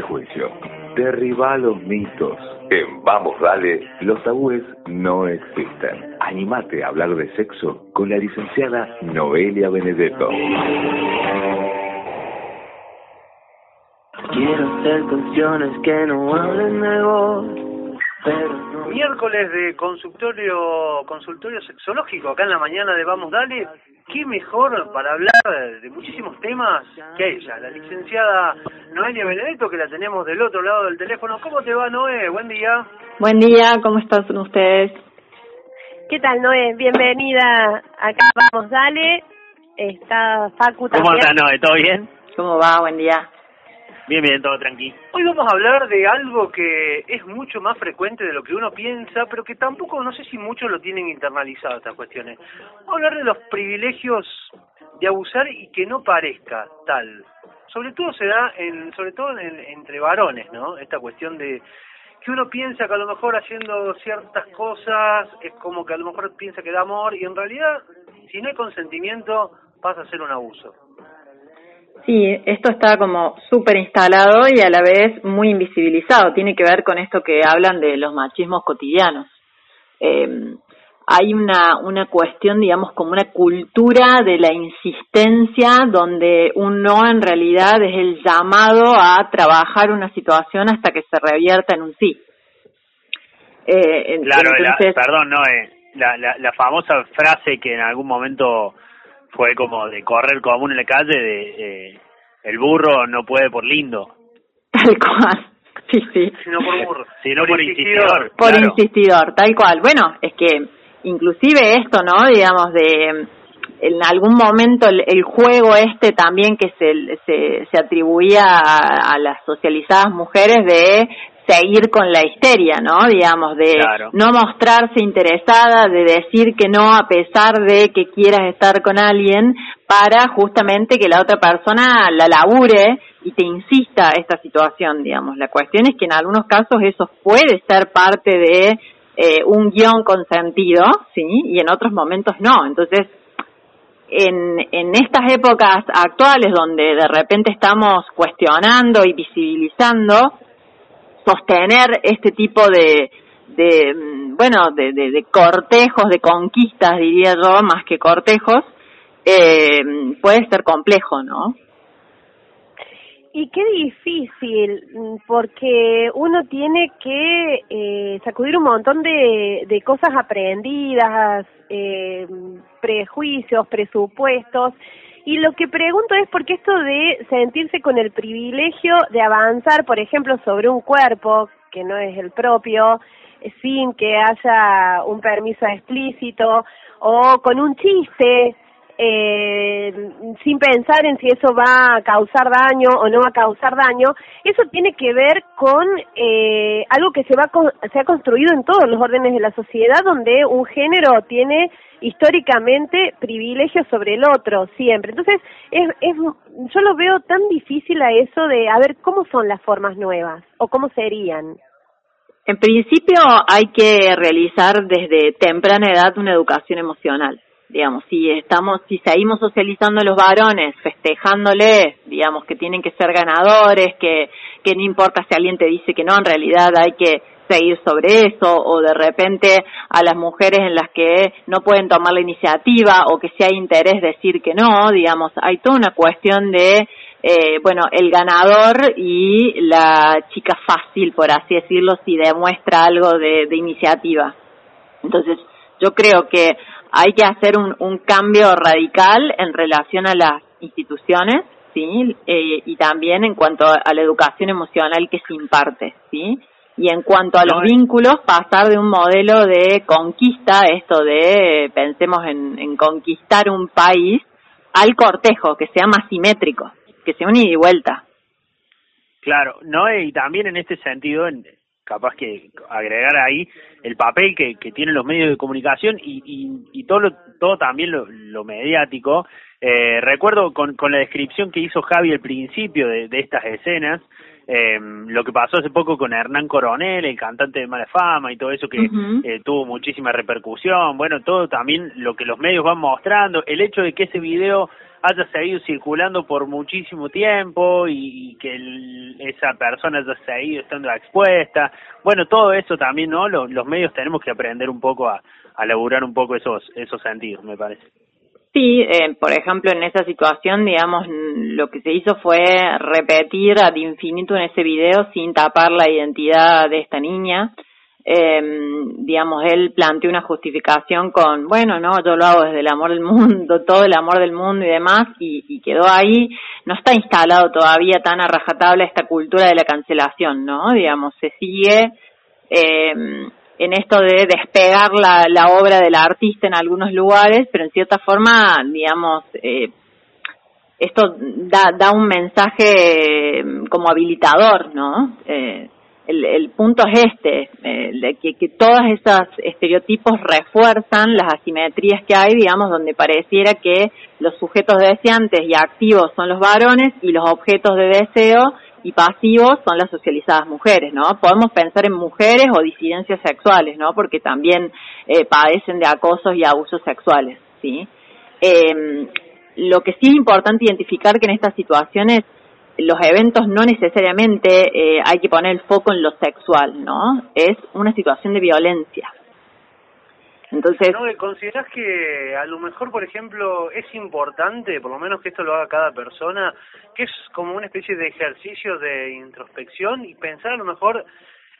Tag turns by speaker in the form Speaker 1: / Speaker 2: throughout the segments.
Speaker 1: juicio. Derriba los mitos. En Vamos Dale, los tabúes no existen. Animate a hablar de sexo con la licenciada Noelia Benedetto.
Speaker 2: Quiero hacer canciones que no hablen de vos, pero no.
Speaker 3: Miércoles de consultorio consultorio sexológico acá en la mañana de Vamos Dale. Qué mejor para hablar de muchísimos temas que ella, la licenciada Noelia Benedetto, que la tenemos del otro lado del teléfono. ¿Cómo te va, Noé? Buen día.
Speaker 4: Buen día, ¿cómo están ustedes?
Speaker 5: ¿Qué tal, Noé? Bienvenida acá, vamos, dale. Está Facu
Speaker 6: ¿Cómo
Speaker 5: también.
Speaker 6: estás, Noé? ¿Todo bien?
Speaker 4: ¿Cómo va? Buen día.
Speaker 6: Bien, bien, todo tranquilo.
Speaker 3: Hoy vamos a hablar de algo que es mucho más frecuente de lo que uno piensa, pero que tampoco, no sé si muchos lo tienen internalizado estas cuestiones. Vamos a hablar de los privilegios de abusar y que no parezca tal. Sobre todo se da, en, sobre todo en- entre varones, ¿no? Esta cuestión de que uno piensa que a lo mejor haciendo ciertas cosas es como que a lo mejor piensa que da amor y en realidad, si no hay consentimiento, pasa a ser un abuso.
Speaker 4: Sí, esto está como súper instalado y a la vez muy invisibilizado. Tiene que ver con esto que hablan de los machismos cotidianos. Eh, hay una, una cuestión, digamos, como una cultura de la insistencia donde un no en realidad es el llamado a trabajar una situación hasta que se revierta en un sí. Eh,
Speaker 6: Claro, la- perdón, Noé. La, la, la famosa frase que en algún momento fue como de correr común en la calle de eh, el burro no puede por lindo,
Speaker 4: tal cual. Sí, sí.
Speaker 3: Sino por burro.
Speaker 6: sino por,
Speaker 3: insistidor.
Speaker 6: insistidor.
Speaker 4: por
Speaker 6: claro.
Speaker 4: insistidor, tal cual. Bueno, es que inclusive esto, ¿no? Digamos, de en algún momento el, el juego este también que se, se, se atribuía a, a las socializadas mujeres de seguir con la histeria, ¿no? Digamos, de
Speaker 6: Claro.
Speaker 4: no mostrarse interesada, de decir que no a pesar de que quieras estar con alguien para justamente que la otra persona la labure y te insista esta situación, digamos. La cuestión es que en algunos casos eso puede ser parte de eh, un guion consentido, ¿sí? Y en otros momentos no. Entonces, en, en estas épocas actuales donde de repente estamos cuestionando y visibilizando, sostener este tipo de, de mm, bueno, de, de, cortejos, de conquistas, diría yo, más que cortejos, eh, puede ser complejo, ¿no?
Speaker 5: Y qué difícil, porque uno tiene que eh, sacudir un montón de, de cosas aprendidas, eh, prejuicios, presupuestos. Y lo que pregunto es por qué esto de sentirse con el privilegio de avanzar, por ejemplo, sobre un cuerpo que no es el propio, eh, sin que haya un permiso explícito, o con un chiste, eh, sin pensar en si eso va a causar daño o no va a causar daño, eso tiene que ver con eh, algo que se va se ha construido en todos los órdenes de la sociedad, donde un género tiene históricamente privilegios sobre el otro siempre. Entonces, es, es, yo lo veo tan difícil a eso de a ver cómo son las formas nuevas o cómo serían.
Speaker 4: En principio hay que realizar desde temprana edad una educación emocional. Digamos, si estamos, si seguimos socializando a los varones, festejándoles, digamos, que tienen que ser ganadores, que, que no importa si alguien te dice que no, en realidad hay que seguir sobre eso, o de repente a las mujeres en las que no pueden tomar la iniciativa, o que si hay interés decir que no, digamos, hay toda una cuestión de, eh, bueno, el ganador y la chica fácil, por así decirlo, si demuestra algo de, iniciativa. Entonces, yo creo que hay que hacer un, un cambio radical en relación a las instituciones, ¿sí? Eh, y también en cuanto a la educación emocional que se imparte, ¿sí? Y en cuanto a los
Speaker 6: No,
Speaker 4: vínculos, pasar de un modelo de conquista, esto de, pensemos en, en conquistar un país, al cortejo, que sea más simétrico, que sea un ida y vuelta.
Speaker 6: Claro, no y también en este sentido, en, capaz que agregar ahí el papel que, que tienen los medios de comunicación y, y, y todo lo, todo también lo, lo mediático. Eh, recuerdo con, con la descripción que hizo Javi al principio de, de estas escenas, eh, lo que pasó hace poco con Hernán Coronel, el cantante de Mala Fama y todo eso que eh, tuvo muchísima repercusión, bueno, todo también lo que los medios van mostrando, el hecho de que ese video haya seguido circulando por muchísimo tiempo y, que esa persona haya seguido estando expuesta. Bueno, todo eso también, ¿no? Los, los medios tenemos que aprender un poco a, a laburar un poco esos, esos sentidos, me parece.
Speaker 4: Sí, eh, por ejemplo, en esa situación, digamos, lo que se hizo fue repetir ad infinito en ese video sin tapar la identidad de esta niña. Eh, digamos, él planteó una justificación con, bueno, no, yo lo hago desde el amor del mundo, todo el amor del mundo y demás, y, y quedó ahí. No está instalado todavía tan a rajatabla esta cultura de la cancelación, ¿no? Digamos, se sigue eh, en esto de despegar la, la obra del artista en algunos lugares, pero en cierta forma, digamos, eh, esto da, da un mensaje eh, como habilitador, ¿no? Eh, el, el punto es este, eh, que, que todos esos estereotipos refuerzan las asimetrías que hay, digamos, donde pareciera que los sujetos deseantes y activos son los varones y los objetos de deseo y pasivos son las socializadas mujeres, ¿no? Podemos pensar en mujeres o disidencias sexuales, ¿no? Porque también eh, padecen de acosos y abusos sexuales, ¿sí? Eh, lo que sí es importante identificar que en estas situaciones los eventos no necesariamente eh, hay que poner el foco en lo sexual, ¿no? Es una situación de violencia. Entonces,
Speaker 3: ¿No considerás que a lo mejor, por ejemplo, es importante, por lo menos que esto lo haga cada persona, que es como una especie de ejercicio de introspección y pensar a lo mejor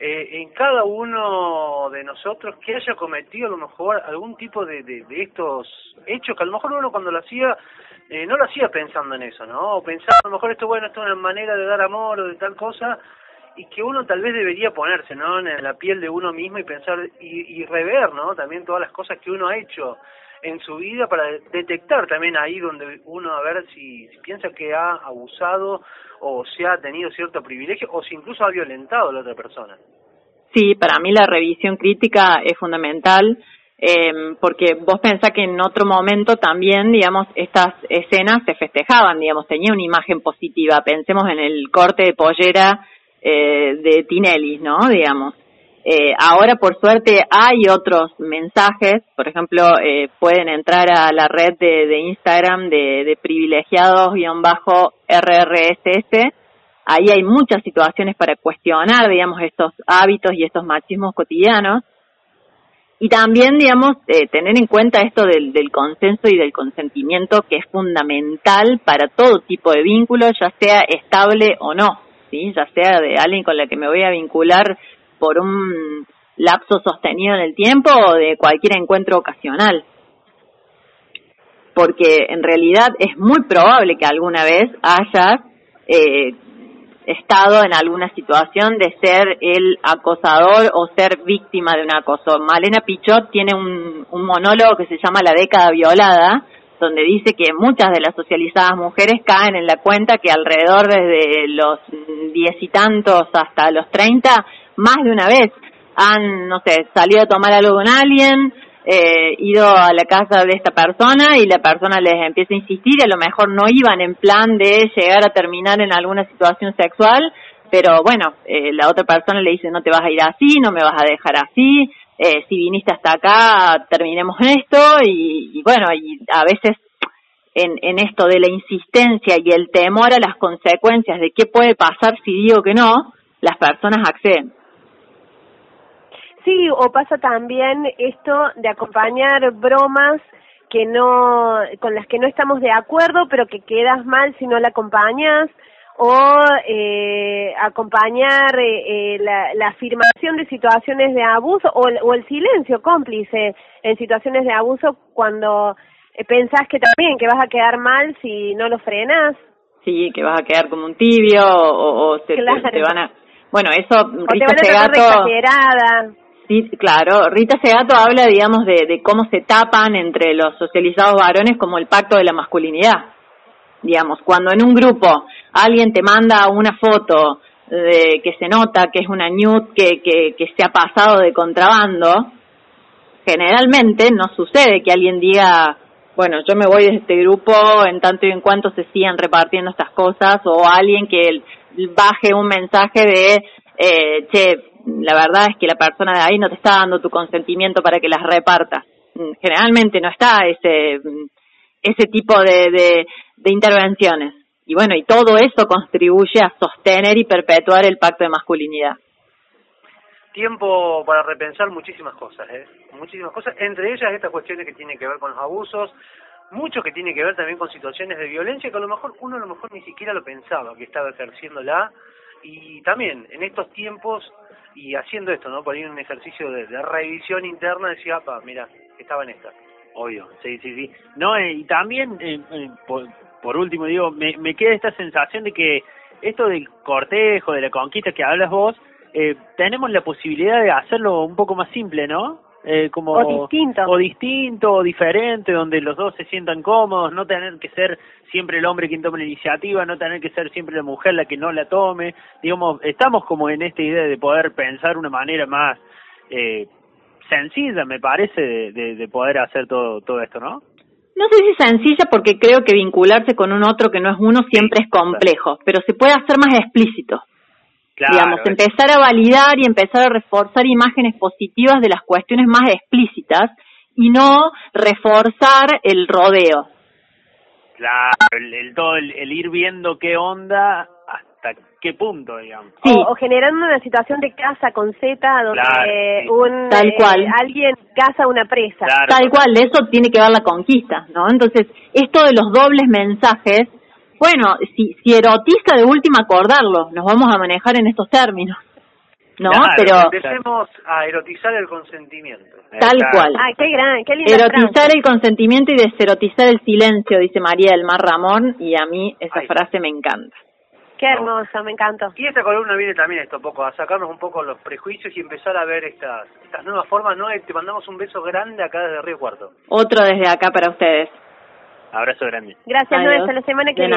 Speaker 3: eh, en cada uno de nosotros que haya cometido a lo mejor algún tipo de, de, de estos hechos que a lo mejor uno cuando lo hacía eh, no lo hacía pensando en eso, ¿no? O pensaba a lo mejor esto, bueno, esto es una manera de dar amor o de tal cosa, y que uno tal vez debería ponerse, ¿no? En la piel de uno mismo y pensar y, y rever, ¿no? También todas las cosas que uno ha hecho en su vida para detectar también ahí donde uno a ver si, piensa que ha abusado o si ha tenido cierto privilegio o si incluso ha violentado a la otra persona.
Speaker 4: Sí, para mí la revisión crítica es fundamental eh, porque vos pensás que en otro momento también, digamos, estas escenas se festejaban, digamos, tenía una imagen positiva. Pensemos en el corte de pollera eh, de Tinelli, ¿no? Digamos. Eh, ahora, por suerte, hay otros mensajes. Por ejemplo, eh, pueden entrar a la red de, de Instagram de, de privilegiados-RRSS. Ahí hay muchas situaciones para cuestionar, digamos, estos hábitos y estos machismos cotidianos. Y también, digamos, eh, tener en cuenta esto del, del consenso y del consentimiento que es fundamental para todo tipo de vínculo, ya sea estable o no. ¿Sí? ya sea de alguien con la que me voy a vincular por un lapso sostenido en el tiempo o de cualquier encuentro ocasional. Porque en realidad es muy probable que alguna vez hayas eh, estado en alguna situación de ser el acosador o ser víctima de un acoso. Malena Pichot tiene un, un monólogo que se llama La década violada, donde dice que muchas de las socializadas mujeres caen en la cuenta que alrededor desde los diez y tantos hasta los treinta, más de una vez han, no sé, salido a tomar algo con alguien, eh, ido a la casa de esta persona y la persona les empieza a insistir y a lo mejor no iban en plan de llegar a terminar en alguna situación sexual, pero bueno, eh, la otra persona le dice no te vas a ir así, no me vas a dejar así, eh, si viniste hasta acá, terminemos esto y, y bueno, y a veces en, en esto de la insistencia y el temor a las consecuencias de qué puede pasar si digo que no, las personas acceden.
Speaker 5: Sí, o pasa también esto de acompañar bromas que no con las que no estamos de acuerdo, pero que quedas mal si no la acompañas o eh, acompañar eh, eh, la, la, afirmación de situaciones de abuso o el, o el silencio cómplice en situaciones de abuso cuando eh, pensás que también que vas a quedar mal si no lo frenas.
Speaker 4: Sí, que vas a quedar como un tibio o, o se,
Speaker 5: claro.
Speaker 4: te, te, van a... Bueno, eso
Speaker 5: o Rita Segato...
Speaker 4: Sí, claro. Rita Segato habla, digamos, de, de cómo se tapan entre los socializados varones como el pacto de la masculinidad digamos, cuando en un grupo alguien te manda una foto de, que se nota que es una nude que, que, se ha pasado de contrabando, generalmente no sucede que alguien diga, bueno, yo me voy de este grupo en tanto y en cuanto se sigan repartiendo estas cosas, o alguien que baje un mensaje de, eh, che, la verdad es que la persona de ahí no te está dando tu consentimiento para que las repartas. Generalmente no está ese ese tipo de, de, de intervenciones. Y bueno, y todo eso contribuye a sostener y perpetuar el pacto de masculinidad.
Speaker 3: Tiempo para repensar muchísimas cosas, ¿eh? Muchísimas cosas, entre ellas estas cuestiones que tienen que ver con los abusos, mucho que tiene que ver también con situaciones de violencia que a lo mejor uno a lo mejor ni siquiera lo pensaba que estaba ejerciéndola y también en estos tiempos y haciendo esto, ¿no? Por ahí un ejercicio de, revisión interna decía, pa, mira, estaba en esta.
Speaker 6: Obvio, sí, sí, sí. No, eh, y también, eh, eh, por, por último, digo, me, me queda esta sensación de que esto del cortejo, de la conquista que hablas vos, eh, tenemos la posibilidad de hacerlo un poco más simple, ¿no? Eh, como
Speaker 5: o distinto.
Speaker 6: o distinto o diferente donde los dos se sientan cómodos no tener que ser siempre el hombre quien tome la iniciativa no tener que ser siempre la mujer la que no la tome. Digamos estamos como en esta idea de poder pensar una manera más eh, sencilla me parece de, de, poder hacer todo todo esto no
Speaker 4: no sé si sencilla porque creo que vincularse con un otro que no es uno siempre es complejo, pero se puede hacer más explícito digamos, empezar a validar y empezar a reforzar imágenes positivas de las cuestiones más explícitas y no reforzar el rodeo.
Speaker 6: Claro, el, todo el, ir viendo qué onda qué punto, digamos.
Speaker 5: Sí. O, generando una situación de casa con Z donde un
Speaker 4: Tal eh,
Speaker 5: alguien caza una presa.
Speaker 4: Tal cual, de eso tiene que ver la conquista, ¿no? Entonces, esto de los dobles mensajes bueno, si, si erotiza de última acordarlo, nos vamos a manejar en estos términos. ¿No? Pero
Speaker 3: empecemos a erotizar el consentimiento.
Speaker 4: Tal cual.
Speaker 5: Ah, qué gran, qué
Speaker 4: Erotizar el consentimiento y deserotizar el silencio, dice María del Mar Ramón, y a mí esa frase me encanta.
Speaker 5: Qué hermoso, me encantó.
Speaker 3: Y esta columna viene también esto, poco, a sacarnos un poco los prejuicios y empezar a ver estas, nuevas formas, ¿no? Te mandamos un beso grande acá desde Río Cuarto.
Speaker 4: Otro desde acá para ustedes.
Speaker 6: Abrazo grande.
Speaker 5: Gracias, Noel, hasta la semana que viene.